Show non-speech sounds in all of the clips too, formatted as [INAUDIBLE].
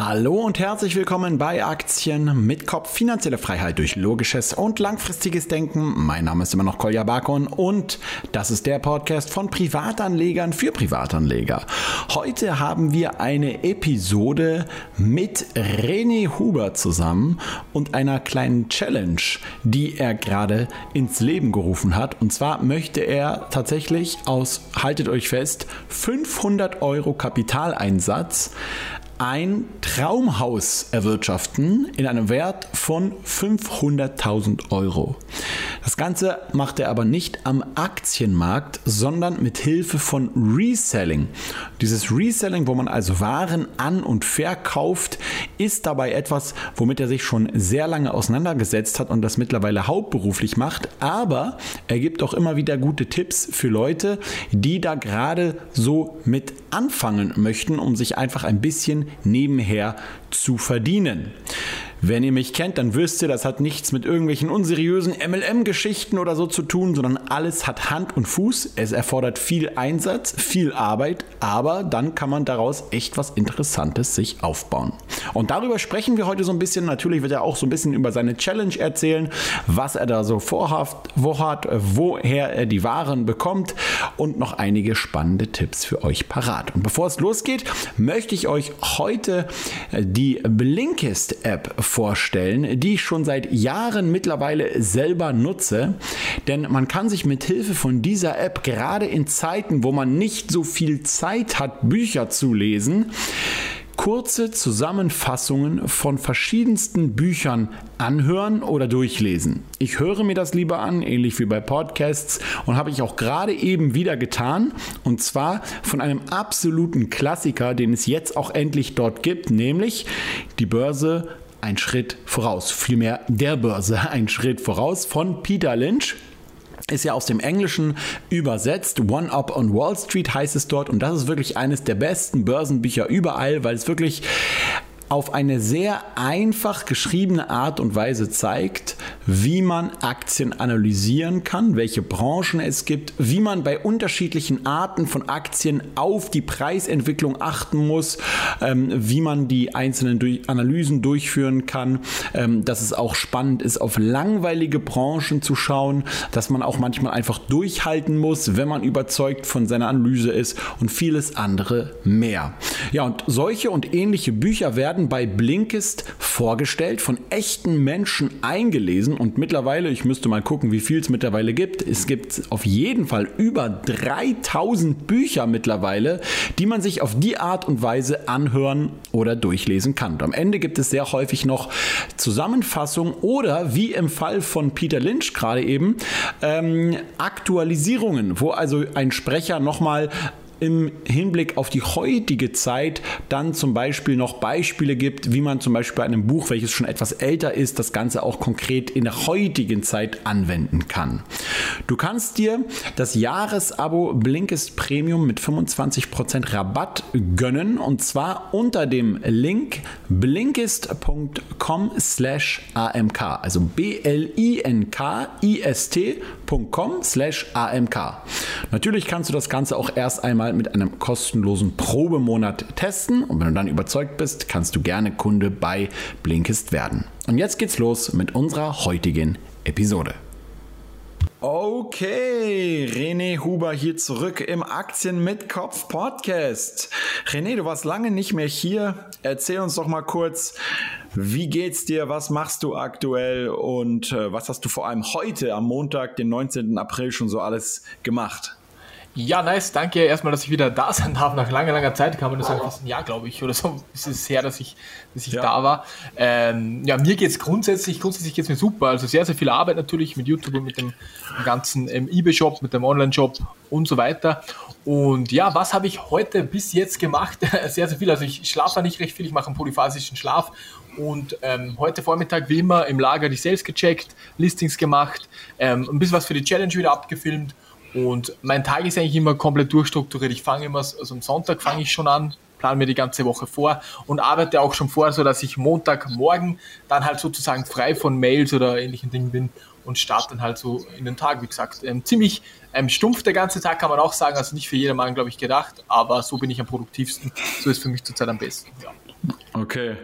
Hallo und herzlich willkommen bei Aktien mit Kopf. Finanzielle Freiheit durch logisches und langfristiges Denken. Mein Name ist immer noch Kolja Bakon und das ist der Podcast von Privatanlegern für Privatanleger. Heute haben wir eine Episode mit René Huber zusammen und einer kleinen Challenge, die er gerade ins Leben gerufen hat. Und zwar möchte er tatsächlich aus, haltet euch fest, 500 Euro Kapitaleinsatz ein Traumhaus erwirtschaften in einem Wert von 500.000 Euro. Das Ganze macht er aber nicht am Aktienmarkt, sondern mit Hilfe von Reselling. Dieses Reselling, wo man also Waren an- und verkauft, ist dabei etwas, womit er sich schon sehr lange auseinandergesetzt hat und das mittlerweile hauptberuflich macht. Aber er gibt auch immer wieder gute Tipps für Leute, die da gerade so mit anfangen möchten, um sich einfach ein bisschen nebenher zu verdienen. Wenn ihr mich kennt, dann wisst ihr, das hat nichts mit irgendwelchen unseriösen MLM-Geschichten oder so zu tun, sondern alles hat Hand und Fuß. Es erfordert viel Einsatz, viel Arbeit, aber dann kann man daraus echt was Interessantes sich aufbauen. Und darüber sprechen wir heute so ein bisschen. Natürlich wird er auch so ein bisschen über seine Challenge erzählen, was er da so vorhat, wo hat, woher er die Waren bekommt und noch einige spannende Tipps für euch parat. Und bevor es losgeht, möchte ich euch heute die Blinkist-App vorstellen, die ich schon seit Jahren mittlerweile selber nutze. Denn man kann sich mit Hilfe von dieser App gerade in Zeiten, wo man nicht so viel Zeit hat, Bücher zu lesen, kurze Zusammenfassungen von verschiedensten Büchern anhören oder durchlesen. Ich höre mir das lieber an, ähnlich wie bei Podcasts, und habe ich auch gerade eben wieder getan, und zwar von einem absoluten Klassiker, den es jetzt auch endlich dort gibt, nämlich die Börse ein Schritt voraus, vielmehr der Börse [LAUGHS] ein Schritt voraus von Peter Lynch ist ja aus dem Englischen übersetzt. One Up on Wall Street heißt es dort. Und das ist wirklich eines der besten Börsenbücher überall, weil es wirklich auf eine sehr einfach geschriebene Art und Weise zeigt, wie man Aktien analysieren kann, welche Branchen es gibt, wie man bei unterschiedlichen Arten von Aktien auf die Preisentwicklung achten muss, ähm, wie man die einzelnen durch Analysen durchführen kann, ähm, dass es auch spannend ist, auf langweilige Branchen zu schauen, dass man auch manchmal einfach durchhalten muss, wenn man überzeugt von seiner Analyse ist und vieles andere mehr. Ja, und solche und ähnliche Bücher werden werden bei Blinkist vorgestellt, von echten Menschen eingelesen und mittlerweile, ich müsste mal gucken, wie viel es mittlerweile gibt. Es gibt auf jeden Fall über 3000 Bücher mittlerweile, die man sich auf die Art und Weise anhören oder durchlesen kann. Und am Ende gibt es sehr häufig noch Zusammenfassungen oder wie im Fall von Peter Lynch gerade eben ähm, Aktualisierungen, wo also ein Sprecher nochmal im Hinblick auf die heutige Zeit dann zum Beispiel noch Beispiele gibt, wie man zum Beispiel bei einem Buch, welches schon etwas älter ist, das Ganze auch konkret in der heutigen Zeit anwenden kann. Du kannst dir das Jahresabo Blinkist Premium mit 25% Rabatt gönnen und zwar unter dem Link blinkist.com slash amk, also b-l-i-n-k-i-s-t.com slash amk. Natürlich kannst du das Ganze auch erst einmal mal mit einem kostenlosen Probemonat testen und wenn du dann überzeugt bist, kannst du gerne Kunde bei Blinkist werden. Und jetzt geht's los mit unserer heutigen Episode. Okay, René Huber hier zurück im Aktien mit Kopf Podcast. René, du warst lange nicht mehr hier. Erzähl uns doch mal kurz, wie geht's dir? Was machst du aktuell und äh, was hast du vor allem heute am Montag, den 19. April schon so alles gemacht? Ja, nice. Danke erstmal, dass ich wieder da sein darf. Nach langer, langer Zeit kann man das sagen, fast ein Jahr, glaube ich, oder so [LAUGHS] ist es her, dass ich, dass ich ja. da war. Ähm, ja, mir geht es grundsätzlich, grundsätzlich geht es mir super. Also sehr, sehr viel Arbeit natürlich mit YouTube und mit dem ganzen ähm, eBay-Shop, mit dem Online-Shop und so weiter. Und ja, was habe ich heute bis jetzt gemacht? [LAUGHS] sehr, sehr viel. Also ich schlafe nicht recht viel, ich mache einen polyphasischen Schlaf und ähm, heute Vormittag wie immer im Lager die Sales gecheckt, Listings gemacht, ähm, ein bisschen was für die Challenge wieder abgefilmt und mein Tag ist eigentlich immer komplett durchstrukturiert. Ich fange immer, also am Sonntag fange ich schon an, plane mir die ganze Woche vor und arbeite auch schon vor, so dass ich Montagmorgen dann halt sozusagen frei von Mails oder ähnlichen Dingen bin und starte dann halt so in den Tag, wie gesagt. Ähm, ziemlich ähm, stumpf der ganze Tag, kann man auch sagen, also nicht für jedermann, glaube ich, gedacht, aber so bin ich am produktivsten. So ist für mich zurzeit am besten. Ja. Okay.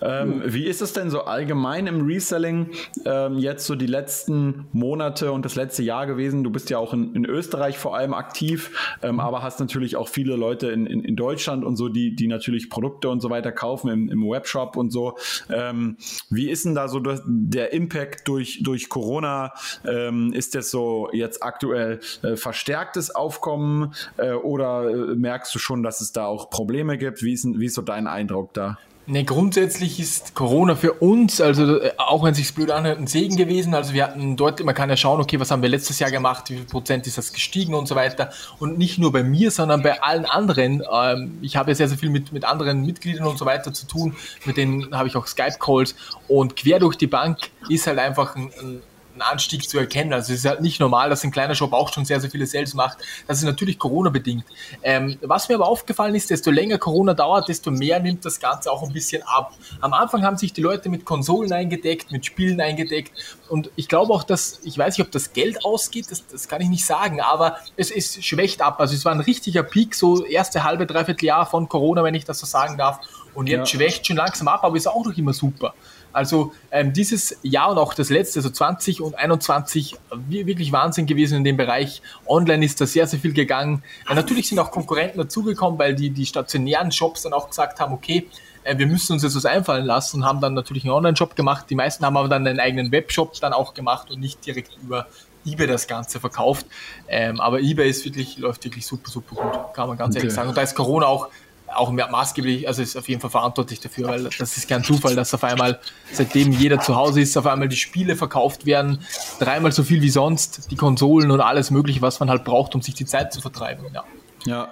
Ähm, wie ist es denn so allgemein im Reselling ähm, jetzt so die letzten Monate und das letzte Jahr gewesen? Du bist ja auch in, in Österreich vor allem aktiv, ähm, aber hast natürlich auch viele Leute in, in, in, Deutschland und so, die, die natürlich Produkte und so weiter kaufen im, im Webshop und so. Ähm, wie ist denn da so der Impact durch, durch Corona? Ähm, ist das so jetzt aktuell äh, verstärktes Aufkommen äh, oder äh, merkst du schon, dass es da auch Probleme gibt? Wie ist, wie ist so dein Eindruck da? Ne, grundsätzlich ist Corona für uns, also äh, auch wenn es sich blöd anhört, ein Segen gewesen. Also wir hatten dort, man kann ja schauen, okay, was haben wir letztes Jahr gemacht, wie viel Prozent ist das gestiegen und so weiter. Und nicht nur bei mir, sondern bei allen anderen. Ähm, ich habe ja sehr, sehr viel mit, mit anderen Mitgliedern und so weiter zu tun. Mit denen habe ich auch Skype-Calls. Und quer durch die Bank ist halt einfach ein, ein einen Anstieg zu erkennen. Also es ist halt nicht normal, dass ein kleiner Shop auch schon sehr, sehr viele Sales macht. Das ist natürlich Corona-bedingt. Ähm, was mir aber aufgefallen ist, desto länger Corona dauert, desto mehr nimmt das Ganze auch ein bisschen ab. Am Anfang haben sich die Leute mit Konsolen eingedeckt, mit Spielen eingedeckt und ich glaube auch, dass, ich weiß nicht, ob das Geld ausgeht, das, das kann ich nicht sagen, aber es ist schwächt ab. Also es war ein richtiger Peak, so erste halbe, dreiviertel Jahr von Corona, wenn ich das so sagen darf. Und jetzt ja. schwächt schon langsam ab, aber ist auch noch immer super. Also ähm, dieses Jahr und auch das letzte, also 20 und 21, wirklich Wahnsinn gewesen in dem Bereich. Online ist da sehr, sehr viel gegangen. Äh, natürlich sind auch Konkurrenten dazugekommen, weil die, die stationären Shops dann auch gesagt haben, okay, äh, wir müssen uns jetzt was einfallen lassen und haben dann natürlich einen Online-Shop gemacht. Die meisten haben aber dann einen eigenen Webshop dann auch gemacht und nicht direkt über eBay das Ganze verkauft. Ähm, aber eBay ist wirklich, läuft wirklich super, super gut, kann man ganz okay. ehrlich sagen. Und da ist Corona auch auch maßgeblich, also ist auf jeden Fall verantwortlich dafür, weil das ist kein Zufall, dass auf einmal, seitdem jeder zu Hause ist, auf einmal die Spiele verkauft werden, dreimal so viel wie sonst, die Konsolen und alles mögliche, was man halt braucht, um sich die Zeit zu vertreiben. Ja. ja.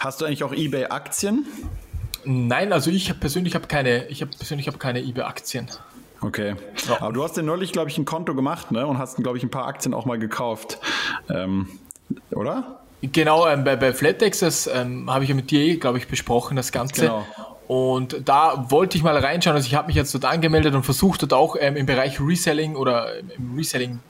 Hast du eigentlich auch eBay-Aktien? Nein, also ich persönlich habe keine, ich habe persönlich habe keine eBay-Aktien. Okay. Ja. Aber du hast ja neulich, glaube ich, ein Konto gemacht, ne? Und hast, glaube ich, ein paar Aktien auch mal gekauft. Ähm, oder? Genau, ähm, bei, bei Flatex, das ähm, habe ich ja mit dir, eh, glaube ich, besprochen, das Ganze. Genau. Und da wollte ich mal reinschauen. Also ich habe mich jetzt dort angemeldet und versucht dort auch ähm, im Bereich Reselling oder im Reselling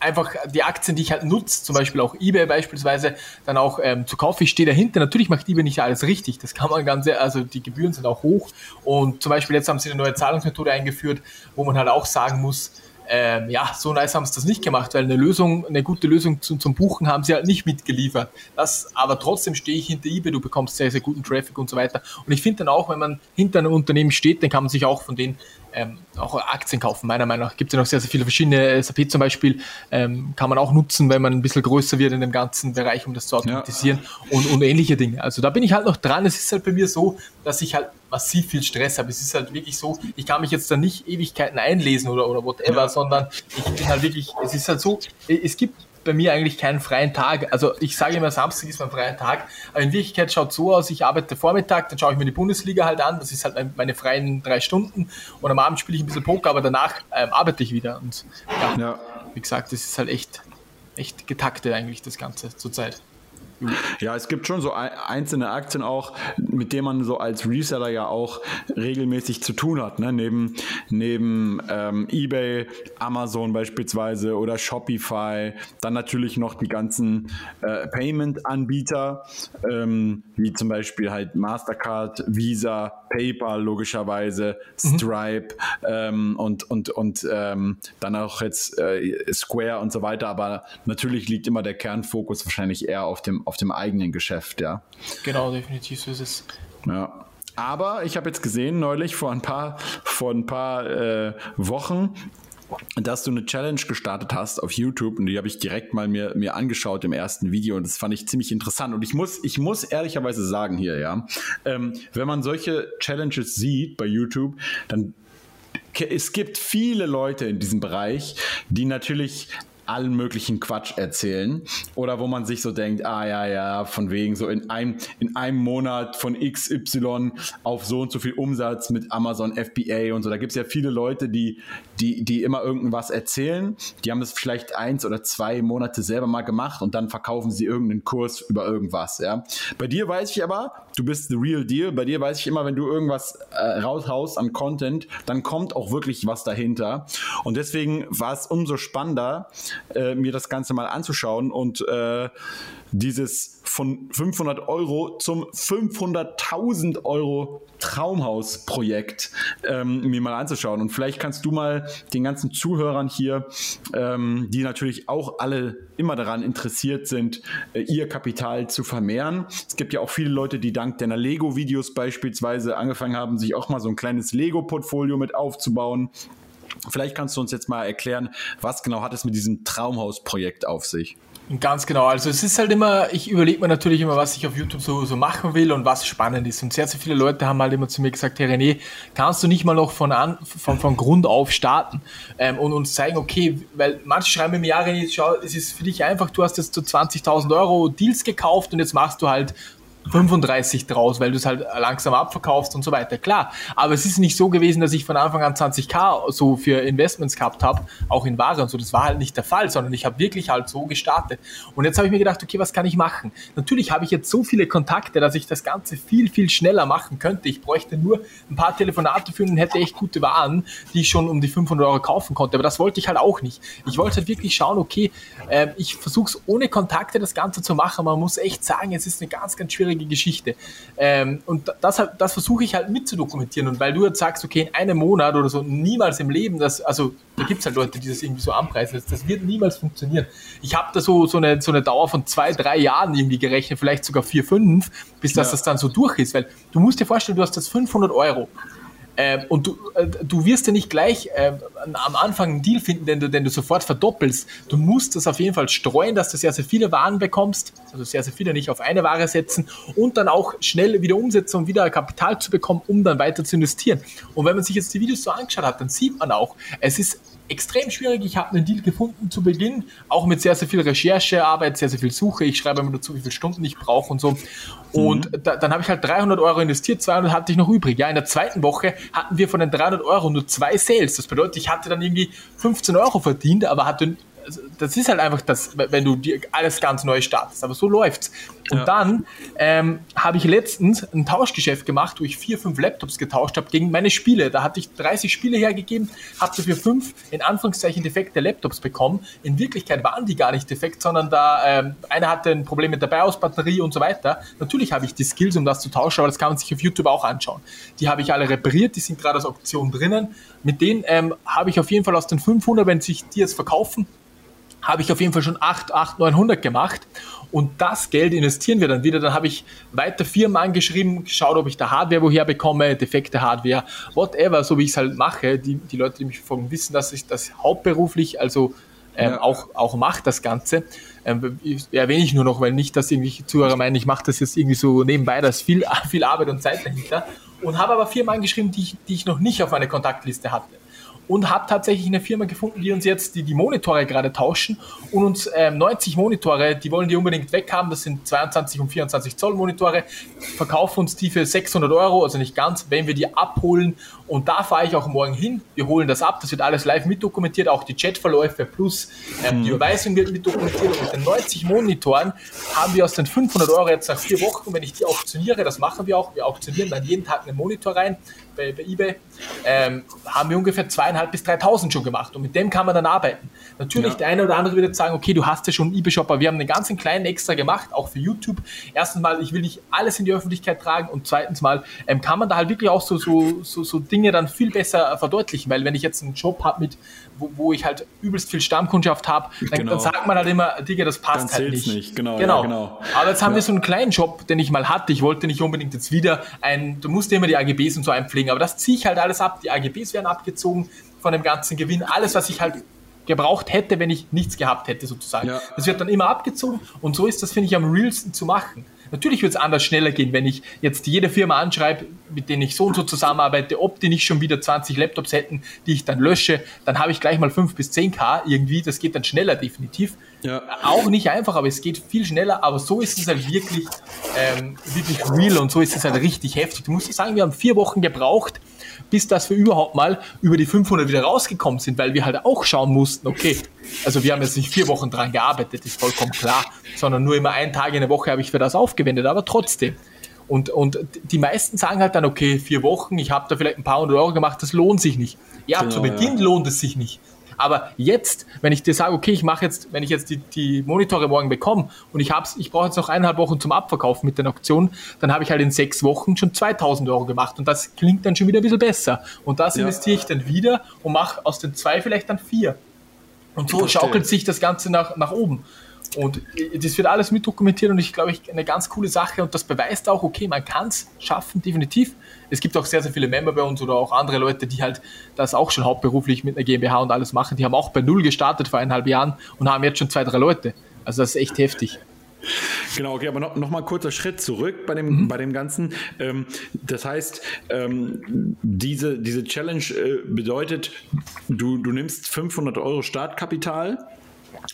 einfach die Aktien, die ich halt nutze, zum Beispiel auch eBay beispielsweise, dann auch ähm, zu kaufen. Ich stehe dahinter. Natürlich macht eBay nicht alles richtig. Das kann man ganz, also die Gebühren sind auch hoch. Und zum Beispiel jetzt haben sie eine neue Zahlungsmethode eingeführt, wo man halt auch sagen muss, ähm, ja, so nice haben sie das nicht gemacht, weil eine Lösung, eine gute Lösung zum, zum Buchen haben sie halt nicht mitgeliefert. Das, aber trotzdem stehe ich hinter eBay, du bekommst sehr, sehr guten Traffic und so weiter. Und ich finde dann auch, wenn man hinter einem Unternehmen steht, dann kann man sich auch von denen ähm, auch Aktien kaufen. Meiner Meinung nach gibt es ja noch sehr, sehr viele verschiedene. SAP zum Beispiel ähm, kann man auch nutzen, wenn man ein bisschen größer wird in dem ganzen Bereich, um das zu automatisieren ja. und, und ähnliche Dinge. Also da bin ich halt noch dran. Es ist halt bei mir so, dass ich halt massiv viel Stress habe. Es ist halt wirklich so, ich kann mich jetzt da nicht Ewigkeiten einlesen oder, oder whatever, ja. sondern ich bin halt wirklich, es ist halt so, es gibt bei mir eigentlich keinen freien Tag. Also ich sage immer, Samstag ist mein freier Tag, aber in Wirklichkeit schaut es so aus, ich arbeite Vormittag, dann schaue ich mir die Bundesliga halt an, das ist halt meine freien drei Stunden und am Abend spiele ich ein bisschen Poker, aber danach ähm, arbeite ich wieder. Und ja, ja, wie gesagt, das ist halt echt, echt getaktet eigentlich das Ganze zurzeit. Ja, es gibt schon so einzelne Aktien auch, mit denen man so als Reseller ja auch regelmäßig zu tun hat. Ne? Neben, neben ähm, eBay, Amazon beispielsweise oder Shopify. Dann natürlich noch die ganzen äh, Payment-Anbieter, ähm, wie zum Beispiel halt Mastercard, Visa, PayPal logischerweise, mhm. Stripe mhm. ähm, und, und, und ähm, dann auch jetzt äh, Square und so weiter. Aber natürlich liegt immer der Kernfokus wahrscheinlich eher auf dem auf dem eigenen Geschäft, ja. Genau, definitiv so ist es. Ja. Aber ich habe jetzt gesehen, neulich vor ein paar, vor ein paar äh, Wochen, dass du eine Challenge gestartet hast auf YouTube und die habe ich direkt mal mir, mir angeschaut im ersten Video und das fand ich ziemlich interessant. Und ich muss, ich muss ehrlicherweise sagen hier, ja, ähm, wenn man solche Challenges sieht bei YouTube, dann es gibt viele Leute in diesem Bereich, die natürlich allen möglichen Quatsch erzählen oder wo man sich so denkt, ah ja, ja, von wegen so in einem, in einem Monat von XY auf so und so viel Umsatz mit Amazon FBA und so. Da gibt es ja viele Leute, die, die, die immer irgendwas erzählen. Die haben es vielleicht eins oder zwei Monate selber mal gemacht und dann verkaufen sie irgendeinen Kurs über irgendwas. Ja. Bei dir weiß ich aber, du bist the real deal. Bei dir weiß ich immer, wenn du irgendwas äh, raushaust an Content, dann kommt auch wirklich was dahinter. Und deswegen war es umso spannender, äh, mir das Ganze mal anzuschauen und äh, dieses von 500 Euro zum 500.000 Euro Traumhausprojekt ähm, mir mal anzuschauen. Und vielleicht kannst du mal den ganzen Zuhörern hier, ähm, die natürlich auch alle immer daran interessiert sind, äh, ihr Kapital zu vermehren. Es gibt ja auch viele Leute, die dank deiner Lego-Videos beispielsweise angefangen haben, sich auch mal so ein kleines Lego-Portfolio mit aufzubauen. Vielleicht kannst du uns jetzt mal erklären, was genau hat es mit diesem Traumhausprojekt auf sich? Ganz genau. Also es ist halt immer, ich überlege mir natürlich immer, was ich auf YouTube so, so machen will und was spannend ist. Und sehr, sehr viele Leute haben halt immer zu mir gesagt, hey René, kannst du nicht mal noch von, an, von, von Grund auf starten ähm, und uns zeigen, okay, weil manche schreiben mir, ja René, schau, es ist für dich einfach, du hast jetzt so 20.000 Euro Deals gekauft und jetzt machst du halt 35 draus, weil du es halt langsam abverkaufst und so weiter. Klar, aber es ist nicht so gewesen, dass ich von Anfang an 20k so für Investments gehabt habe, auch in Ware und so. Das war halt nicht der Fall, sondern ich habe wirklich halt so gestartet. Und jetzt habe ich mir gedacht, okay, was kann ich machen? Natürlich habe ich jetzt so viele Kontakte, dass ich das Ganze viel, viel schneller machen könnte. Ich bräuchte nur ein paar Telefonate führen und hätte echt gute Waren, die ich schon um die 500 Euro kaufen konnte. Aber das wollte ich halt auch nicht. Ich wollte halt wirklich schauen, okay, äh, ich versuche es ohne Kontakte das Ganze zu machen. Man muss echt sagen, es ist eine ganz, ganz schwierige schwierige Geschichte. Ähm, und das, das versuche ich halt mitzudokumentieren. Und weil du jetzt sagst, okay, in einem Monat oder so, niemals im Leben, das, also da gibt es halt Leute, die das irgendwie so anpreisen, das, das wird niemals funktionieren. Ich habe da so, so, eine, so eine Dauer von zwei, drei Jahren irgendwie gerechnet, vielleicht sogar vier, fünf, bis ja. das dann so durch ist. Weil du musst dir vorstellen, du hast das 500 Euro. Ähm, und du, äh, du wirst ja nicht gleich äh, am Anfang einen Deal finden, den du, den du sofort verdoppelst. Du musst das auf jeden Fall streuen, dass du sehr, sehr viele Waren bekommst, also sehr, sehr viele nicht auf eine Ware setzen und dann auch schnell wieder umsetzen, um wieder Kapital zu bekommen, um dann weiter zu investieren. Und wenn man sich jetzt die Videos so angeschaut hat, dann sieht man auch, es ist extrem schwierig. Ich habe einen Deal gefunden zu Beginn, auch mit sehr, sehr viel Recherchearbeit, sehr, sehr viel Suche. Ich schreibe immer dazu, wie viele Stunden ich brauche und so. Und mhm. da, dann habe ich halt 300 Euro investiert, 200 hatte ich noch übrig. Ja, in der zweiten Woche hatten wir von den 300 Euro nur zwei Sales. Das bedeutet, ich hatte dann irgendwie 15 Euro verdient, aber hatte das ist halt einfach das, wenn du dir alles ganz neu startest. Aber so läuft's. Und ja. dann ähm, habe ich letztens ein Tauschgeschäft gemacht, wo ich vier, fünf Laptops getauscht habe gegen meine Spiele. Da hatte ich 30 Spiele hergegeben, habe dafür fünf in Anführungszeichen defekte Laptops bekommen. In Wirklichkeit waren die gar nicht defekt, sondern da ähm, einer hatte ein Problem mit der BIOS-Batterie und so weiter. Natürlich habe ich die Skills, um das zu tauschen, aber das kann man sich auf YouTube auch anschauen. Die habe ich alle repariert, die sind gerade als Option drinnen. Mit denen ähm, habe ich auf jeden Fall aus den 500, wenn sich die jetzt verkaufen, habe ich auf jeden Fall schon 8, 8, 900 gemacht. Und das Geld investieren wir dann wieder. Dann habe ich weiter Firmen angeschrieben, geschaut, ob ich da Hardware woher bekomme, defekte Hardware, whatever, so wie ich es halt mache. Die, die Leute, die mich verfolgen, wissen, dass ich das hauptberuflich, also ähm, ja. auch, auch mache, das Ganze. Ähm, erwähne ich nur noch, weil nicht, dass irgendwie Zuhörer meinen, ich mache das jetzt irgendwie so nebenbei, da ist viel, [LAUGHS] viel Arbeit und Zeit dahinter. Und habe aber Firmen angeschrieben, die ich, die ich noch nicht auf meiner Kontaktliste hatte und habe tatsächlich eine Firma gefunden, die uns jetzt die, die Monitore gerade tauschen und uns ähm, 90 Monitore, die wollen die unbedingt weghaben, das sind 22 und 24 Zoll Monitore, verkaufen uns die für 600 Euro, also nicht ganz, wenn wir die abholen und da fahre ich auch morgen hin, wir holen das ab, das wird alles live mitdokumentiert, auch die Chatverläufe plus ähm, die hm. Überweisung wird mitdokumentiert. Und mit den 90 Monitoren haben wir aus den 500 Euro jetzt nach vier Wochen, wenn ich die auktioniere, das machen wir auch, wir auktionieren dann jeden Tag einen Monitor rein, bei, bei eBay, ähm, haben wir ungefähr zweieinhalb bis 3.000 schon gemacht und mit dem kann man dann arbeiten. Natürlich, ja. der eine oder andere wird jetzt sagen, okay, du hast ja schon einen eBay-Shop, aber wir haben einen ganzen kleinen extra gemacht, auch für YouTube. Erstens mal, ich will nicht alles in die Öffentlichkeit tragen und zweitens mal, ähm, kann man da halt wirklich auch so, so, so, so Dinge dann viel besser verdeutlichen, weil wenn ich jetzt einen Job habe mit wo, wo, ich halt übelst viel Stammkundschaft habe, dann, genau. dann, sagt man halt immer, Digga, das passt dann halt nicht. nicht. Genau, genau. Ja, genau. Aber jetzt haben ja. wir so einen kleinen Job, den ich mal hatte. Ich wollte nicht unbedingt jetzt wieder ein, du musst immer die AGBs und so einpflegen, aber das ziehe ich halt alles ab. Die AGBs werden abgezogen von dem ganzen Gewinn. Alles, was ich halt gebraucht hätte, wenn ich nichts gehabt hätte, sozusagen. Ja. Das wird dann immer abgezogen und so ist das, finde ich, am realsten zu machen. Natürlich wird es anders schneller gehen, wenn ich jetzt jede Firma anschreibe, mit denen ich so und so zusammenarbeite, ob die nicht schon wieder 20 Laptops hätten, die ich dann lösche, dann habe ich gleich mal 5 bis 10k irgendwie, das geht dann schneller definitiv. Ja. Auch nicht einfach, aber es geht viel schneller, aber so ist es halt wirklich, ähm, wirklich real und so ist es halt richtig heftig. Du musst sagen, wir haben vier Wochen gebraucht, bis dass wir überhaupt mal über die 500 wieder rausgekommen sind, weil wir halt auch schauen mussten, okay, also wir haben jetzt nicht vier Wochen dran gearbeitet, ist vollkommen klar, sondern nur immer einen Tag in der Woche habe ich für das aufgewendet, aber trotzdem. Und, und die meisten sagen halt dann, okay, vier Wochen, ich habe da vielleicht ein paar hundert Euro gemacht, das lohnt sich nicht. Ja, genau, zu Beginn ja. lohnt es sich nicht. Aber jetzt, wenn ich dir sage, okay, ich mache jetzt, wenn ich jetzt die, die Monitore morgen bekomme und ich hab's, ich brauche jetzt noch eineinhalb Wochen zum Abverkaufen mit den Auktionen, dann habe ich halt in sechs Wochen schon 2000 Euro gemacht und das klingt dann schon wieder ein bisschen besser. Und das ja. investiere ich dann wieder und mache aus den zwei vielleicht dann vier. Und so schaukelt sich das Ganze nach, nach oben. Und das wird alles mit dokumentiert und ich glaube, ich eine ganz coole Sache und das beweist auch, okay, man kann es schaffen, definitiv. Es gibt auch sehr, sehr viele Member bei uns oder auch andere Leute, die halt das auch schon hauptberuflich mit einer GmbH und alles machen. Die haben auch bei Null gestartet vor eineinhalb Jahren und haben jetzt schon zwei, drei Leute. Also das ist echt heftig. Genau, okay, aber noch, noch mal kurzer Schritt zurück bei dem, mhm. bei dem Ganzen. Ähm, das heißt, ähm, diese, diese Challenge äh, bedeutet, du, du nimmst 500 Euro Startkapital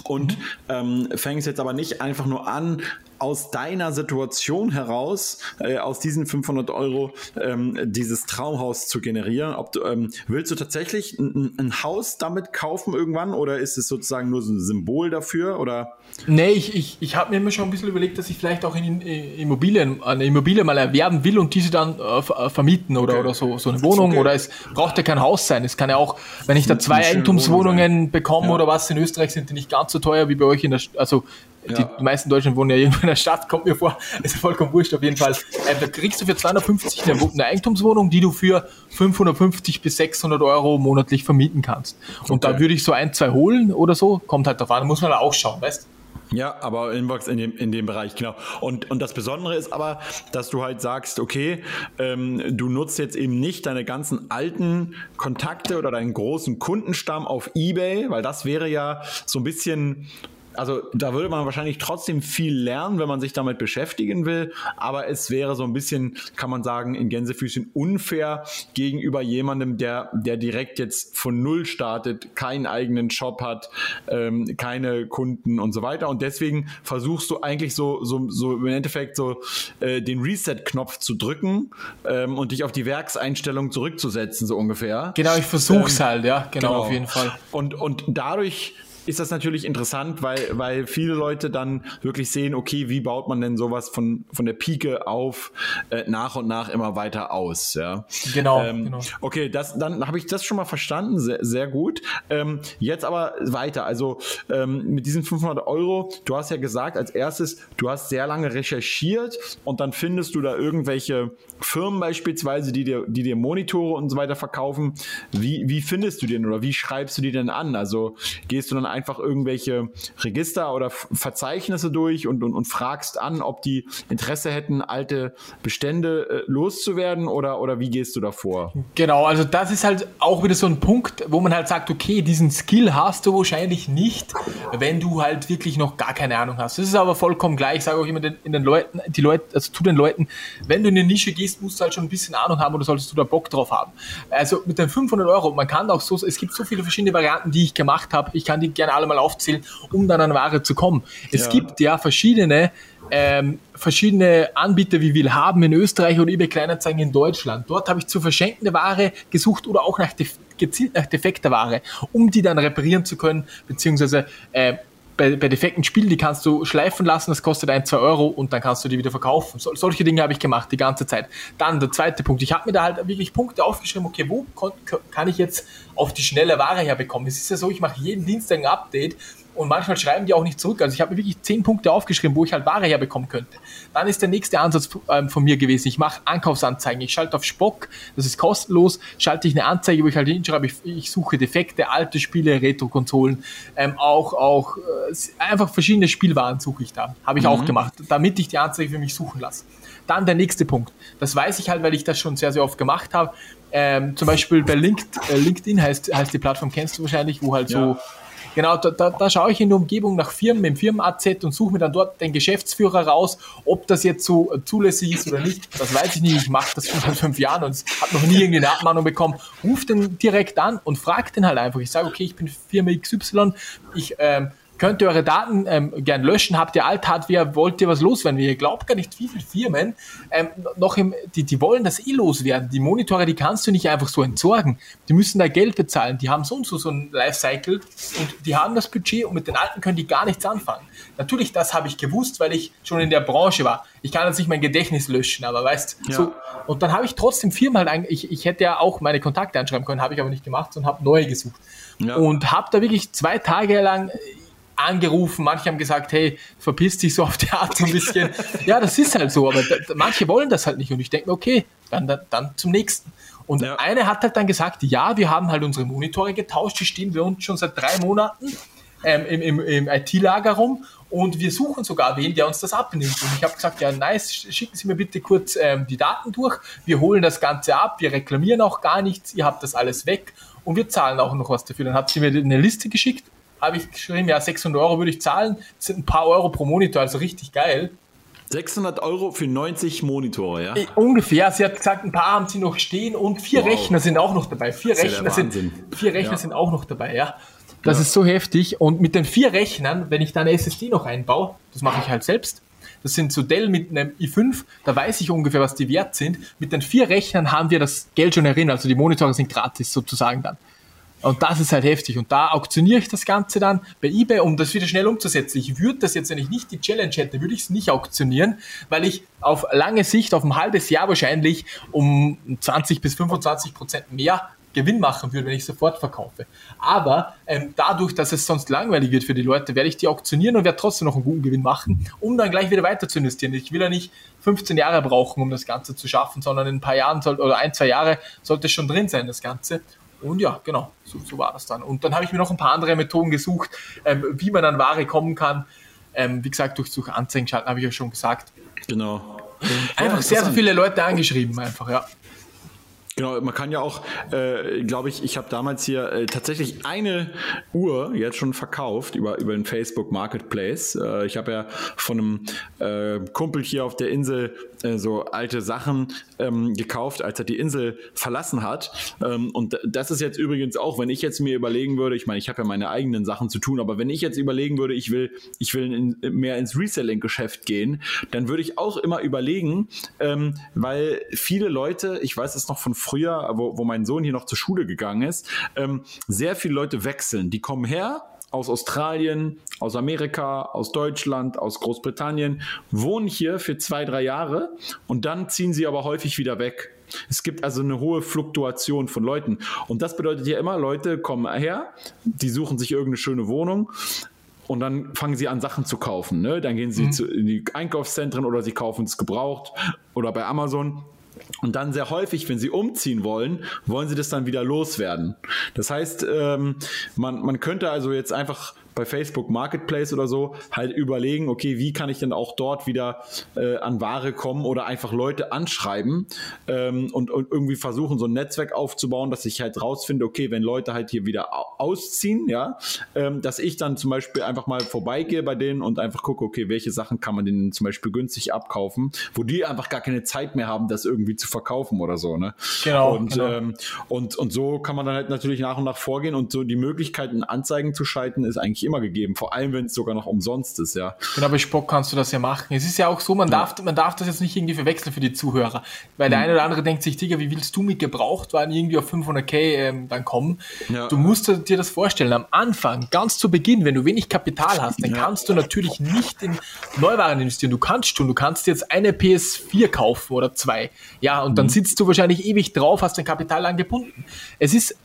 und ähm, fängst jetzt aber nicht einfach nur an, aus deiner Situation heraus, äh, aus diesen 500 Euro, ähm, dieses Traumhaus zu generieren? Ob du, ähm, willst du tatsächlich ein, ein, Haus damit kaufen irgendwann oder ist es sozusagen nur so ein Symbol dafür? Oder? Nee, ich, ich, ich habe mir immer schon ein bisschen überlegt, dass ich vielleicht auch in, Immobilien, eine Immobilie mal erwerben will und diese dann äh, äh, vermieten oder, okay. oder so, so eine Wohnung. Okay. Oder es braucht ja kein Haus sein. Es kann ja auch, wenn ich da zwei Eigentumswohnungen bekomme ja. oder was, in Österreich sind die nicht ganz so teuer wie bei euch in der, also ja. Die meisten Deutschen wohnen ja irgendwo in der Stadt, kommt mir vor. [LAUGHS] Ist vollkommen wurscht auf jeden Fall. Äh, da kriegst du für 250 eine, eine, Eigentumswohnung, die du für 550 bis 600 Euro monatlich vermieten kannst. Und okay. da würde ich so ein, zwei holen oder so. Kommt halt drauf an, muss man da auch schauen, weißt du? Ja, aber Inbox in dem, in dem Bereich, genau. Und, und das Besondere ist aber, dass du halt sagst, okay, ähm, du nutzt jetzt eben nicht deine ganzen alten Kontakte oder deinen großen Kundenstamm auf Ebay, weil das wäre ja so ein bisschen also da würde man wahrscheinlich trotzdem viel lernen, wenn man sich damit beschäftigen will, aber es wäre so ein bisschen, kann man sagen, in Gänsefüßchen unfair gegenüber jemandem, der, der direkt jetzt von Null startet, keinen eigenen Shop hat, ähm, keine Kunden und so weiter. Und deswegen versuchst du eigentlich so, so, so im Endeffekt so äh, den Reset-Knopf zu drücken ähm, und dich auf die Werkseinstellung zurückzusetzen, so ungefähr. Genau, ich versuch's ähm, halt, ja, genau, genau, auf jeden Fall. Und, und dadurch ist das natürlich interessant, weil, weil viele Leute dann wirklich sehen, okay, wie baut man denn sowas von, von der Pike auf äh, nach und nach immer weiter aus. Ja? Genau, ähm, genau. Okay, das, dann habe ich das schon mal verstanden, sehr, sehr gut. Ähm, jetzt aber weiter. Also ähm, mit diesen 500 Euro, du hast ja gesagt, als erstes, du hast sehr lange recherchiert und dann findest du da irgendwelche Firmen beispielsweise, die dir, die dir Monitore und so weiter verkaufen. Wie, wie findest du den oder wie schreibst du die denn an? Also gehst du dann einfach irgendwelche Register oder Verzeichnisse durch und, und, und fragst an, ob die Interesse hätten, alte Bestände äh, loszuwerden oder, oder wie gehst du davor? Genau, also das ist halt auch wieder so ein Punkt, wo man halt sagt, okay, diesen Skill hast du wahrscheinlich nicht, wenn du halt wirklich noch gar keine Ahnung hast. Das ist aber vollkommen gleich. Ich sage auch immer den, den Leuten, die Leute, also zu den Leuten, wenn du in eine Nische gehst, musst du halt schon ein bisschen Ahnung haben oder solltest du da Bock drauf haben. Also mit den 500 Euro, man kann auch so, es gibt so viele verschiedene Varianten, die ich gemacht habe. Ich kann die gerne gerne alle mal aufzählen, um dann an Ware zu kommen. Es ja. gibt ja verschiedene ähm, verschiedene Anbieter wie wir haben in Österreich oder eBay Kleinanzeigen in Deutschland. Dort habe ich zu verschenkende Ware gesucht oder auch nach gezielt nach defekter Ware, um die dann reparieren zu können, beziehungsweise äh, bei, bei defekten Spielen, die kannst du schleifen lassen, das kostet ein, zwei Euro und dann kannst du die wieder verkaufen. So, solche Dinge habe ich gemacht die ganze Zeit. Dann der zweite Punkt, ich habe mir da halt wirklich Punkte aufgeschrieben, okay, wo kann ich jetzt auf die schnelle Ware herbekommen? Es ist ja so, ich mache jeden Dienstag ein Update und manchmal schreiben die auch nicht zurück. Also ich habe mir wirklich zehn Punkte aufgeschrieben, wo ich halt Ware herbekommen könnte. Dann ist der nächste Ansatz ähm, von mir gewesen. Ich mache Ankaufsanzeigen. Ich schalte auf Spock, das ist kostenlos, schalte ich eine Anzeige, wo ich halt hinschreibe, ich, ich suche Defekte, alte Spiele, Retro-Konsolen, ähm, auch, auch äh, einfach verschiedene Spielwaren suche ich da. Habe ich mhm. auch gemacht, damit ich die Anzeige für mich suchen lasse. Dann der nächste Punkt. Das weiß ich halt, weil ich das schon sehr, sehr oft gemacht habe. Ähm, zum Beispiel bei LinkedIn, äh, LinkedIn heißt, heißt die Plattform, kennst du wahrscheinlich, wo halt ja. so Genau, da, da, da schaue ich in der Umgebung nach Firmen im Firmen-AZ und suche mir dann dort den Geschäftsführer raus, ob das jetzt so zulässig ist oder nicht. Das weiß ich nicht. Ich mache das schon seit fünf Jahren und habe noch nie irgendwie eine Abmahnung bekommen. Ruf den direkt an und frag den halt einfach. Ich sage, okay, ich bin Firma XY, ich ähm, könnt ihr eure Daten ähm, gern löschen, habt ihr Alt-Hardware, wollt ihr was loswerden? Ihr glaubt gar nicht, wie viele Firmen ähm, noch im, die, die wollen das eh loswerden. Die Monitore, die kannst du nicht einfach so entsorgen. Die müssen da Geld bezahlen. Die haben so und so so ein Lifecycle und die haben das Budget und mit den alten können die gar nichts anfangen. Natürlich, das habe ich gewusst, weil ich schon in der Branche war. Ich kann jetzt nicht mein Gedächtnis löschen, aber weißt, ja. so, Und dann habe ich trotzdem viermal, ein, ich, ich hätte ja auch meine Kontakte anschreiben können, habe ich aber nicht gemacht, sondern habe neue gesucht. Ja. Und habe da wirklich zwei Tage lang angerufen, manche haben gesagt, hey, verpiss dich so auf die Art so ein bisschen. ja, das ist halt so, aber da, manche wollen das halt nicht. Und ich denke mir, okay, dann, dann, dann zum nächsten. Und ja. eine hat halt dann gesagt, ja, wir haben halt unsere Monitore getauscht, die stehen bei uns schon seit drei Monaten ähm, im, im, im IT-Lager rum und wir suchen sogar wen, der uns das abnimmt. Und ich habe gesagt, ja, nice, schicken Sie mir bitte kurz ähm, die Daten durch, wir holen das Ganze ab, wir reklamieren auch gar nichts, ihr habt das alles weg und wir zahlen auch noch was dafür. Dann hat sie mir eine Liste geschickt, habe ich geschrieben, ja, 600 Euro würde ich zahlen, das sind ein paar Euro pro Monitor, also richtig geil. 600 Euro für 90 Monitore, ja? Äh, ungefähr. Sie hat gesagt, ein paar haben sie noch stehen und vier wow. Rechner sind auch noch dabei. Vier Rechner, sind, vier Rechner ja. sind auch noch dabei, ja. Das ja. ist so heftig. Und mit den vier Rechnern, wenn ich da eine SSD noch einbaue, das mache ich halt selbst. Das sind so Dell mit einem i5, da weiß ich ungefähr, was die wert sind. Mit den vier Rechnern haben wir das Geld schon erinnert. Also die Monitore sind gratis sozusagen dann. Und das ist halt heftig. Und da auktioniere ich das Ganze dann bei eBay, um das wieder schnell umzusetzen. Ich würde das jetzt, wenn ich nicht die Challenge hätte, würde ich es nicht auktionieren, weil ich auf lange Sicht, auf ein halbes Jahr wahrscheinlich um 20 bis 25 Prozent mehr Gewinn machen würde, wenn ich sofort verkaufe. Aber ähm, dadurch, dass es sonst langweilig wird für die Leute, werde ich die auktionieren und werde trotzdem noch einen guten Gewinn machen, um dann gleich wieder weiter zu investieren. Ich will ja nicht 15 Jahre brauchen, um das Ganze zu schaffen, sondern in ein paar Jahren soll, oder ein, zwei Jahre sollte es schon drin sein, das Ganze. Und ja, genau, so, so war das dann. Und dann habe ich mir noch ein paar andere Methoden gesucht, ähm, wie man an Ware kommen kann. Ähm, wie gesagt, durch Suchanzeigen schalten, habe ich ja schon gesagt. Genau. einfach ja, sehr, sehr viele Leute angeschrieben, einfach, ja. Genau, man kann ja auch, äh, glaube ich, ich habe damals hier äh, tatsächlich eine Uhr jetzt schon verkauft über, über den Facebook Marketplace. Äh, ich habe ja von einem äh, Kumpel hier auf der Insel äh, so alte Sachen ähm, gekauft, als er die Insel verlassen hat. Ähm, und das ist jetzt übrigens auch, wenn ich jetzt mir überlegen würde, ich meine, ich habe ja meine eigenen Sachen zu tun, aber wenn ich jetzt überlegen würde, ich will, ich will in, mehr ins Reselling-Geschäft gehen, dann würde ich auch immer überlegen, ähm, weil viele Leute, ich weiß es noch von früher, wo, wo mein Sohn hier noch zur Schule gegangen ist, ähm, sehr viele Leute wechseln. Die kommen her, aus Australien, aus Amerika, aus Deutschland, aus Großbritannien, wohnen hier für zwei, drei Jahre und dann ziehen sie aber häufig wieder weg. Es gibt also eine hohe Fluktuation von Leuten. Und das bedeutet ja immer, Leute kommen her, die suchen sich irgendeine schöne Wohnung, und dann fangen sie an, Sachen zu kaufen. Ne? Dann gehen sie mhm. zu, in die Einkaufszentren oder sie kaufen es gebraucht oder bei Amazon. Und dann sehr häufig, wenn sie umziehen wollen, wollen sie das dann wieder loswerden. Das heißt, ähm, man, man könnte also jetzt einfach bei Facebook Marketplace oder so halt überlegen, okay, wie kann ich denn auch dort wieder äh, an Ware kommen oder einfach Leute anschreiben ähm, und, und irgendwie versuchen, so ein Netzwerk aufzubauen, dass ich halt rausfinde, okay, wenn Leute halt hier wieder ausziehen, ja, ähm, dass ich dann zum Beispiel einfach mal vorbeigehe bei denen und einfach gucke, okay, welche Sachen kann man denen zum Beispiel günstig abkaufen, wo die einfach gar keine Zeit mehr haben, das irgendwie zu verkaufen oder so, ne? Genau. Und, genau. Ähm, und, und so kann man dann halt natürlich nach und nach vorgehen und so die Möglichkeiten, Anzeigen zu schalten, ist eigentlich immer gegeben, vor allem wenn es sogar noch umsonst ist, ja. Genau, bei Spock kannst du das ja machen. Es ist ja auch so, man, ja. darf, man darf das jetzt nicht irgendwie verwechseln für die Zuhörer, weil der hm. eine oder andere denkt sich, Digga, wie willst du mit Gebrauchtwagen irgendwie auf 500k ähm, dann kommen? Ja. Du musst dir das vorstellen, am Anfang, ganz zu Beginn, wenn du wenig Kapital hast, dann ja. kannst du natürlich nicht in Neuwaren investieren. Du kannst schon, du kannst jetzt eine PS4 kaufen oder zwei, ja, und dann mhm. sitzt du wahrscheinlich ewig drauf, hast dein Kapital angebunden. Es ist,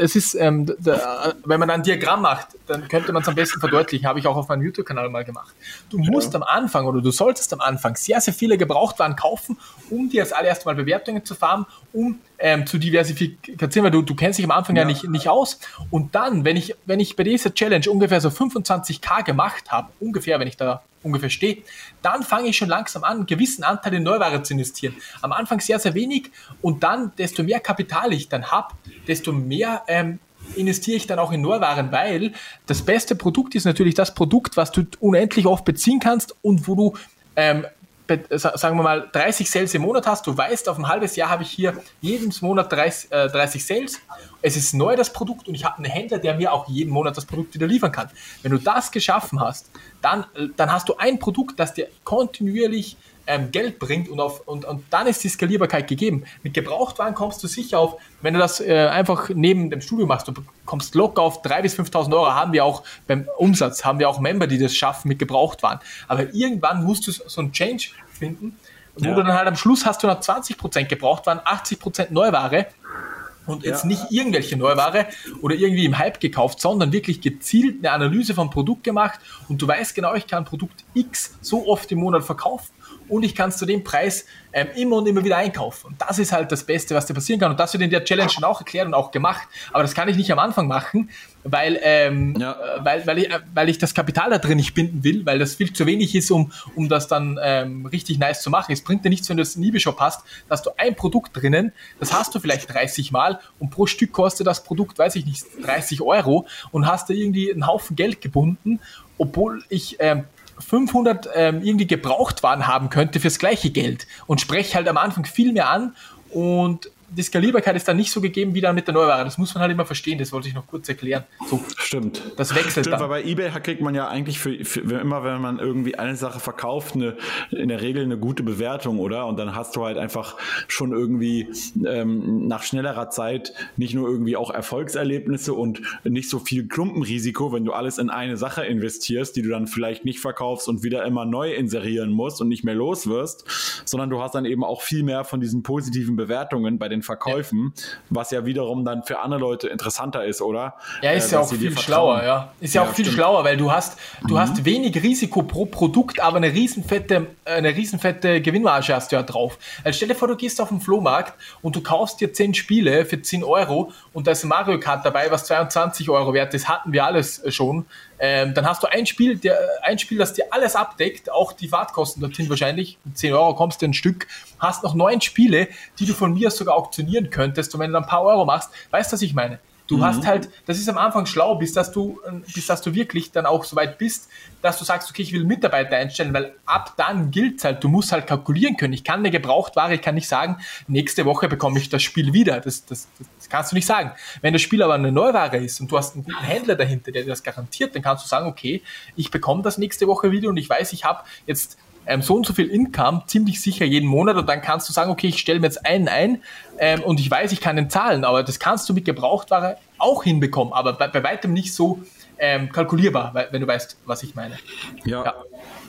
es ist, ähm, da, wenn man ein Diagramm macht, dann könnte man es am besten verdeutlichen, habe ich auch auf meinem YouTube-Kanal mal gemacht. Du musst ja. am Anfang oder du solltest am Anfang sehr, sehr viele Gebrauchtwaren kaufen, um dir als allererst mal Bewertungen zu fahren, um ähm, zu diversifizieren, weil du, du kennst dich am Anfang ja, ja nicht, nicht aus. Und dann, wenn ich, wenn ich bei dieser Challenge ungefähr so 25k gemacht habe, ungefähr, wenn ich da ungefähr stehe, dann fange ich schon langsam an, einen gewissen Anteil in Neuware zu investieren. Am Anfang sehr, sehr wenig und dann, desto mehr Kapital ich dann habe, desto mehr ähm, investiere ich dann auch in Neuwaren, weil das beste Produkt ist natürlich das Produkt, was du unendlich oft beziehen kannst und wo du ähm, sagen wir mal 30 Sales im Monat hast, du weißt, auf ein halbes Jahr habe ich hier jeden Monat 30, äh, 30 Sales. Es ist neu das Produkt und ich habe einen Händler, der mir auch jeden Monat das Produkt wieder liefern kann. Wenn du das geschaffen hast, dann, äh, dann hast du ein Produkt, das dir kontinuierlich ähm, Geld bringt und, auf, und, und dann ist die Skalierbarkeit gegeben. Mit Gebrauchtwaren kommst du sicher auf, wenn du das äh, einfach neben dem Studio machst, du kommst locker auf 3.000 bis 5.000 Euro, haben wir auch beim Umsatz, haben wir auch Member, die das schaffen mit Gebrauchtwaren. Aber irgendwann musst du so einen Change finden, wo ja. du dann halt am Schluss hast du noch 20% gebraucht, waren 80% Neuware und jetzt ja. nicht irgendwelche Neuware oder irgendwie im Hype gekauft, sondern wirklich gezielt eine Analyse vom Produkt gemacht und du weißt genau, ich kann Produkt X so oft im Monat verkaufen und ich kann es zu dem Preis ähm, immer und immer wieder einkaufen. Und das ist halt das Beste, was dir passieren kann. Und das wird in der Challenge schon auch erklärt und auch gemacht. Aber das kann ich nicht am Anfang machen, weil, ähm, ja. äh, weil, weil, ich, äh, weil ich das Kapital da drin nicht binden will, weil das viel zu wenig ist, um, um das dann ähm, richtig nice zu machen. Es bringt dir nichts, wenn du das in eBay-Shop hast, dass du ein Produkt drinnen, das hast du vielleicht 30 Mal und pro Stück kostet das Produkt, weiß ich nicht, 30 Euro und hast da irgendwie einen Haufen Geld gebunden, obwohl ich ähm, 500 ähm, irgendwie Gebrauchtwaren haben könnte fürs gleiche Geld. Und spreche halt am Anfang viel mehr an und die Skalierbarkeit ist dann nicht so gegeben wie dann mit der Neuware. Das muss man halt immer verstehen, das wollte ich noch kurz erklären. So, Stimmt. Das wechselt Stimmt, dann. weil bei eBay kriegt man ja eigentlich für, für, immer, wenn man irgendwie eine Sache verkauft, eine, in der Regel eine gute Bewertung, oder? Und dann hast du halt einfach schon irgendwie ähm, nach schnellerer Zeit nicht nur irgendwie auch Erfolgserlebnisse und nicht so viel Klumpenrisiko, wenn du alles in eine Sache investierst, die du dann vielleicht nicht verkaufst und wieder immer neu inserieren musst und nicht mehr los wirst, sondern du hast dann eben auch viel mehr von diesen positiven Bewertungen bei den Verkäufen, ja. was ja wiederum dann für andere Leute interessanter ist, oder? Ja, ist äh, ja auch viel schlauer, ja. Ist ja, ja auch viel stimmt. schlauer, weil du hast, du mhm. hast wenig Risiko pro Produkt, aber eine riesenfette, eine riesenfette Gewinnmarge hast du ja drauf. Also stell dir vor, du gehst auf den Flohmarkt und du kaufst dir 10 Spiele für 10 Euro und da ist ein Mario Kart dabei, was 22 Euro wert ist, hatten wir alles schon. Ähm, dann hast du ein Spiel, der, ein Spiel, das dir alles abdeckt, auch die Fahrtkosten dorthin wahrscheinlich. Mit 10 Euro kommst du ein Stück, hast noch neun Spiele, die du von mir sogar auktionieren könntest. Und wenn du ein paar Euro machst, weißt du, was ich meine? Du mhm. hast halt, das ist am Anfang schlau, bis dass du, bis dass du wirklich dann auch so weit bist, dass du sagst, okay, ich will Mitarbeiter einstellen, weil ab dann gilt halt, du musst halt kalkulieren können. Ich kann eine Gebrauchtware, ich kann nicht sagen, nächste Woche bekomme ich das Spiel wieder. Das, das, das kannst du nicht sagen. Wenn das Spiel aber eine Neuware ist und du hast einen guten Händler dahinter, der dir das garantiert, dann kannst du sagen, okay, ich bekomme das nächste Woche wieder und ich weiß, ich habe jetzt ähm, so und so viel Income, ziemlich sicher jeden Monat und dann kannst du sagen, okay, ich stelle mir jetzt einen ein ähm, und ich weiß, ich kann den zahlen, aber das kannst du mit Gebrauchtware auch hinbekommen, aber bei, bei weitem nicht so ähm, kalkulierbar, wenn du weißt, was ich meine. Ja. ja.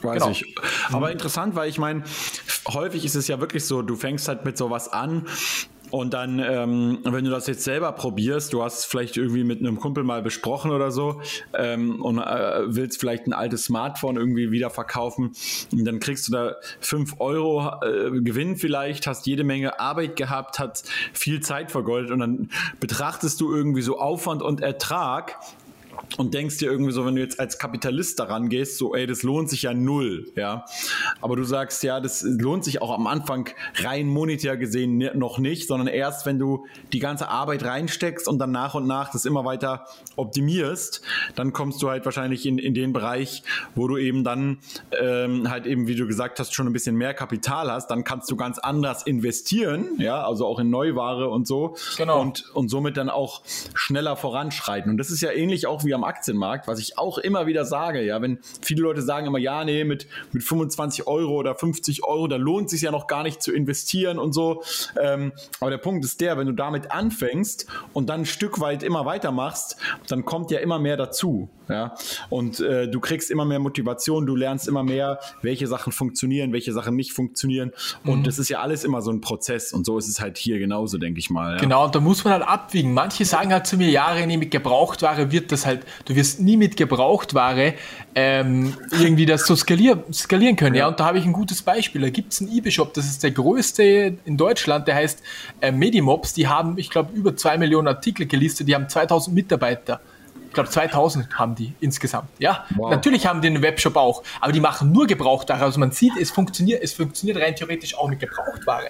Weiß genau. ich. Aber interessant, weil ich meine, häufig ist es ja wirklich so, du fängst halt mit sowas an und dann, ähm, wenn du das jetzt selber probierst, du hast vielleicht irgendwie mit einem Kumpel mal besprochen oder so ähm, und äh, willst vielleicht ein altes Smartphone irgendwie wieder verkaufen, dann kriegst du da 5 Euro äh, Gewinn vielleicht, hast jede Menge Arbeit gehabt, hat viel Zeit vergoldet und dann betrachtest du irgendwie so Aufwand und Ertrag und denkst dir irgendwie so, wenn du jetzt als Kapitalist daran gehst, so, ey, das lohnt sich ja null, ja. Aber du sagst, ja, das lohnt sich auch am Anfang rein monetär gesehen noch nicht, sondern erst, wenn du die ganze Arbeit reinsteckst und dann nach und nach das immer weiter optimierst, dann kommst du halt wahrscheinlich in, in den Bereich, wo du eben dann ähm, halt eben, wie du gesagt hast, schon ein bisschen mehr Kapital hast, dann kannst du ganz anders investieren, ja, also auch in Neuware und so. Genau. Und, und somit dann auch schneller voranschreiten. Und das ist ja ähnlich auch wie am Aktienmarkt, was ich auch immer wieder sage, ja, wenn viele Leute sagen immer, ja, nee, mit, mit 25 Euro oder 50 Euro, da lohnt es sich ja noch gar nicht zu investieren und so. Ähm, aber der Punkt ist der, wenn du damit anfängst und dann ein Stück weit immer weitermachst, dann kommt ja immer mehr dazu. Ja? Und äh, du kriegst immer mehr Motivation, du lernst immer mehr, welche Sachen funktionieren, welche Sachen nicht funktionieren. Und mhm. das ist ja alles immer so ein Prozess. Und so ist es halt hier genauso, denke ich mal. Ja. Genau, und da muss man halt abwiegen. Manche sagen halt zu mir, Jahre nee, mit Gebrauchtware wird das halt, du wirst nie mit Gebrauchtware ähm, irgendwie das so skalier, skalieren können. Ja. ja, und da habe ich ein gutes Beispiel. Da gibt es einen eBay-Shop, das ist der größte in Deutschland, der heißt äh, Medimobs. Die haben, ich glaube, über zwei Millionen Artikel gelistet, die haben 2000 Mitarbeiter ich glaube 2000 haben die insgesamt. Ja, wow. natürlich haben die einen Webshop auch, aber die machen nur Gebrauchtware. Also man sieht, es funktioniert, es funktioniert rein theoretisch auch mit Gebrauchtware.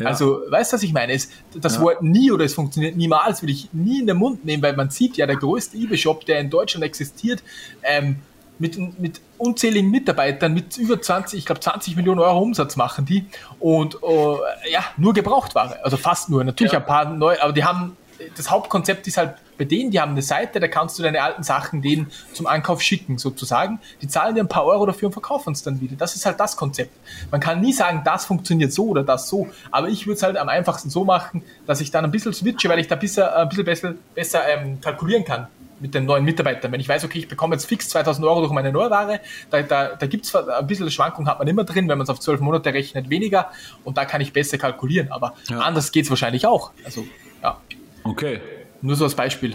Ja. Also, weißt du, was ich meine? Es, das ja. Wort nie oder es funktioniert niemals will ich nie in den Mund nehmen, weil man sieht ja, der größte eBay-Shop, der in Deutschland existiert, ähm, mit, mit unzähligen Mitarbeitern, mit über 20, ich glaube 20 Millionen Euro Umsatz machen die und uh, ja, nur Gebrauchtware, also fast nur, natürlich ja. ein paar neue, aber die haben, das Hauptkonzept ist halt bei denen, die haben eine Seite, da kannst du deine alten Sachen denen zum Ankauf schicken, sozusagen. Die zahlen dir ein paar Euro dafür und verkaufen es dann wieder. Das ist halt das Konzept. Man kann nie sagen, das funktioniert so oder das so, aber ich würde es halt am einfachsten so machen, dass ich dann ein bisschen switche, weil ich da besser, ein bisschen besser, besser ähm, kalkulieren kann mit den neuen Mitarbeitern. Wenn ich weiß, okay, ich bekomme jetzt fix 2000 Euro durch meine Neuware, da, da, da gibt es ein bisschen Schwankung, hat man immer drin, wenn man es auf zwölf Monate rechnet, weniger und da kann ich besser kalkulieren. Aber ja. anders geht es wahrscheinlich auch. Also. Okay. Nur so als Beispiel.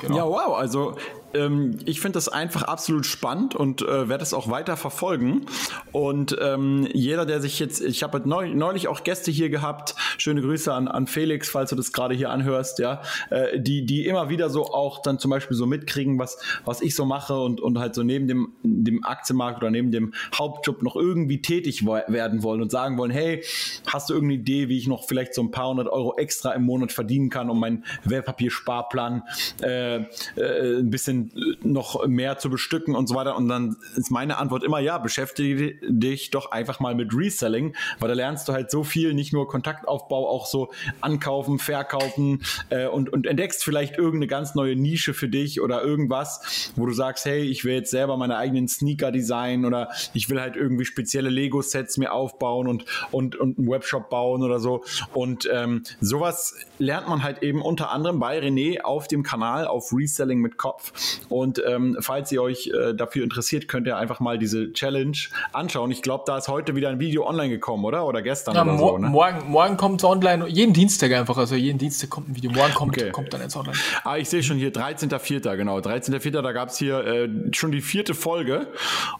Genau. Ja, wow. Also ähm, ich finde das einfach absolut spannend und äh, werde es auch weiter verfolgen. Und ähm, jeder, der sich jetzt, ich habe neulich auch Gäste hier gehabt, schöne Grüße an, an Felix, falls du das gerade hier anhörst, ja, äh, die, die immer wieder so auch dann zum Beispiel so mitkriegen, was, was ich so mache und, und halt so neben dem, dem Aktienmarkt oder neben dem Hauptjob noch irgendwie tätig werden wollen und sagen wollen, hey, hast du irgendeine Idee, wie ich noch vielleicht so ein paar hundert Euro extra im Monat verdienen kann, um meinen Wertpapiersparplan äh, äh, ein bisschen noch mehr zu bestücken und so weiter. Und dann ist meine Antwort immer, ja, beschäftige dich doch einfach mal mit Reselling, weil da lernst du halt so viel, nicht nur Kontaktaufbau, auch so ankaufen, verkaufen äh, und, und entdeckst vielleicht irgendeine ganz neue Nische für dich oder irgendwas, wo du sagst, hey, ich will jetzt selber meine eigenen Sneaker designen oder ich will halt irgendwie spezielle Lego-Sets mir aufbauen und, und, und einen Webshop bauen oder so. Und ähm, sowas lernt man halt eben unter anderem bei René auf dem Kanal auf Reselling mit Kopf. Und ähm, falls ihr euch äh, dafür interessiert, könnt ihr einfach mal diese Challenge anschauen. Ich glaube, da ist heute wieder ein Video online gekommen, oder? Oder gestern ja, oder mor so, ne? Morgen, morgen kommt es online, jeden Dienstag einfach. Also jeden Dienstag kommt ein Video. Morgen kommt, okay. kommt dann jetzt online. Ah, ich sehe schon hier 13.04. genau. 13.04. da gab es hier äh, schon die vierte Folge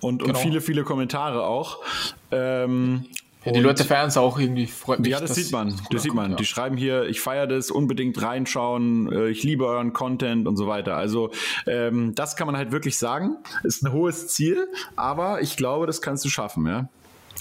und, genau. und viele, viele Kommentare auch. Ähm, ja, die Leute feiern es auch irgendwie, freut mich. Ja, das, sieht man, das sieht man. Ja. Die schreiben hier, ich feiere das, unbedingt reinschauen, äh, ich liebe euren Content und so weiter. Also ähm, das kann man halt wirklich sagen. Ist ein hohes Ziel, aber ich glaube, das kannst du schaffen, ja.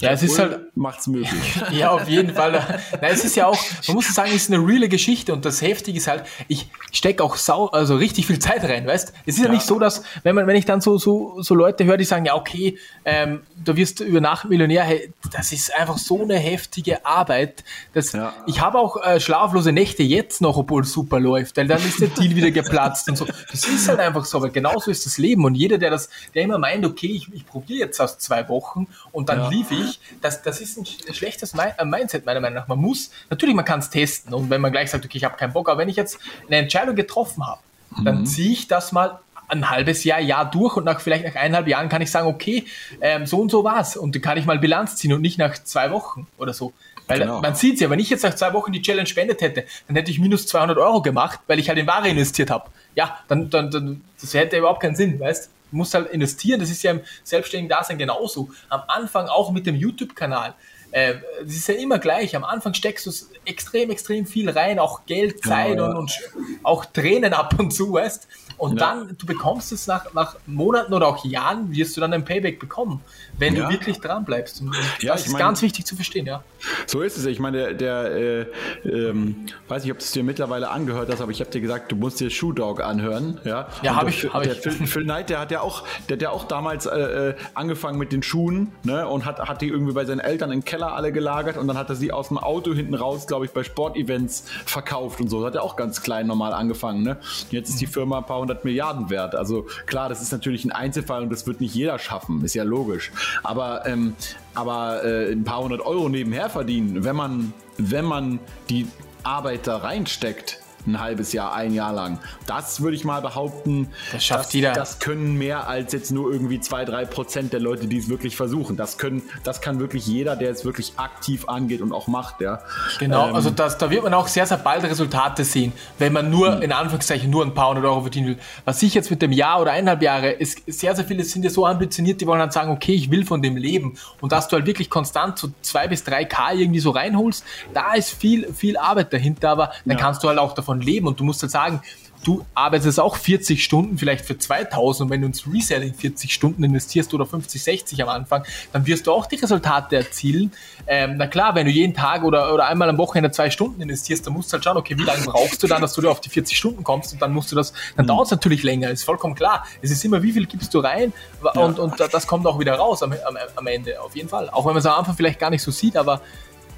Ja, es ist halt. Macht's möglich. [LAUGHS] ja, auf jeden Fall. Na, es ist ja auch, man muss sagen, es ist eine reale Geschichte und das Heftige ist halt, ich stecke auch sau, also richtig viel Zeit rein, weißt? Es ist ja, ja nicht so, dass, wenn man, wenn ich dann so, so, so Leute höre, die sagen, ja, okay, ähm, du wirst über Nacht Millionär, hey, das ist einfach so eine heftige Arbeit. Dass, ja. Ich habe auch äh, schlaflose Nächte jetzt noch, obwohl es super läuft, weil dann ist der Deal wieder geplatzt und so. Das ist halt einfach so, aber genauso ist das Leben und jeder, der das, der immer meint, okay, ich, ich probiere jetzt aus zwei Wochen und dann ja. lief ich, ich, das, das ist ein schlechtes äh, Mindset meiner Meinung nach. Man muss, natürlich, man kann es testen und wenn man gleich sagt, okay, ich habe keinen Bock, aber wenn ich jetzt eine Entscheidung getroffen habe, mhm. dann ziehe ich das mal ein halbes Jahr, Jahr durch und nach vielleicht nach eineinhalb Jahren kann ich sagen, okay, ähm, so und so war's und dann kann ich mal Bilanz ziehen und nicht nach zwei Wochen oder so. Weil genau. man sieht ja, wenn ich jetzt nach zwei Wochen die Challenge spendet hätte, dann hätte ich minus 200 Euro gemacht, weil ich halt in Ware investiert habe. Ja, dann, dann, dann, das hätte überhaupt keinen Sinn, weißt? Du musst halt investieren, das ist ja im selbstständigen Dasein genauso. Am Anfang auch mit dem YouTube-Kanal. Äh, das ist ja immer gleich. Am Anfang steckst du extrem, extrem viel rein, auch Geld, Zeit genau, ja. und, und, auch Tränen ab und zu, weißt Und ja. dann, du bekommst es nach, nach Monaten oder auch Jahren, wirst du dann ein Payback bekommen wenn ja. du wirklich dran bleibst. Und ja, das ist mein, ganz wichtig zu verstehen, ja. So ist es. Ich meine, der, der äh, ähm, weiß nicht, ob du es dir mittlerweile angehört hast, aber ich habe dir gesagt, du musst dir Shoe Dog anhören. Ja, ja habe ich. Hab der ich. Phil, Phil Knight, der hat ja auch, der hat ja auch damals äh, äh, angefangen mit den Schuhen ne, und hat, hat die irgendwie bei seinen Eltern im Keller alle gelagert und dann hat er sie aus dem Auto hinten raus, glaube ich, bei Sportevents verkauft und so. Das hat er auch ganz klein normal angefangen. Ne? Jetzt ist die Firma ein paar hundert Milliarden wert. Also klar, das ist natürlich ein Einzelfall und das wird nicht jeder schaffen, ist ja logisch. Aber, ähm, aber äh, ein paar hundert Euro nebenher verdienen, wenn man, wenn man die Arbeit da reinsteckt, ein halbes Jahr, ein Jahr lang. Das würde ich mal behaupten, das schafft das, jeder. Das können mehr als jetzt nur irgendwie zwei, drei Prozent der Leute, die es wirklich versuchen. Das können, das kann wirklich jeder, der es wirklich aktiv angeht und auch macht, ja. Genau, ähm, also das, da wird man auch sehr, sehr bald Resultate sehen, wenn man nur, hm. in Anführungszeichen, nur ein paar hundert Euro verdienen will. Was ich jetzt mit dem Jahr oder eineinhalb Jahre, ist sehr, sehr viele sind ja so ambitioniert, die wollen halt sagen, okay, ich will von dem leben. Und dass du halt wirklich konstant so zwei bis drei K irgendwie so reinholst, da ist viel, viel Arbeit dahinter, aber dann ja. kannst du halt auch davon davon leben und du musst halt sagen, du arbeitest auch 40 Stunden vielleicht für 2000 und wenn du ins Reselling 40 Stunden investierst oder 50, 60 am Anfang, dann wirst du auch die Resultate erzielen. Ähm, na klar, wenn du jeden Tag oder, oder einmal am Wochenende zwei Stunden investierst, dann musst du halt schauen, okay, wie lange brauchst du dann, dass du auf die 40 Stunden kommst und dann musst du das, dann mhm. dauert es natürlich länger, ist vollkommen klar. Es ist immer, wie viel gibst du rein und, ja. und das kommt auch wieder raus am, am, am Ende, auf jeden Fall. Auch wenn man es am Anfang vielleicht gar nicht so sieht, aber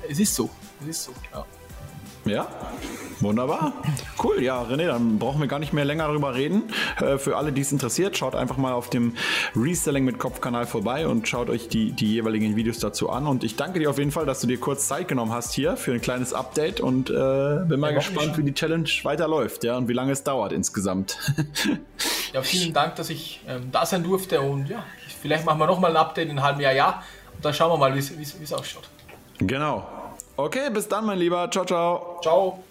es ist so. Es ist so, ja. Ja, Wunderbar. Cool, ja, René, dann brauchen wir gar nicht mehr länger darüber reden. Äh, für alle, die es interessiert, schaut einfach mal auf dem Reselling mit Kopf-Kanal vorbei und schaut euch die, die jeweiligen Videos dazu an. Und ich danke dir auf jeden Fall, dass du dir kurz Zeit genommen hast hier für ein kleines Update und äh, bin mal ja, gespannt, wie die Challenge weiterläuft ja, und wie lange es dauert insgesamt. ja, vielen Dank, dass ich ähm, da sein durfte und ja, vielleicht machen wir nochmal ein Update in einem halben Jahr, ja. Und dann schauen wir mal, wie es ausschaut. Genau. Okay, bis dann, mein Lieber. Ciao, ciao. Ciao.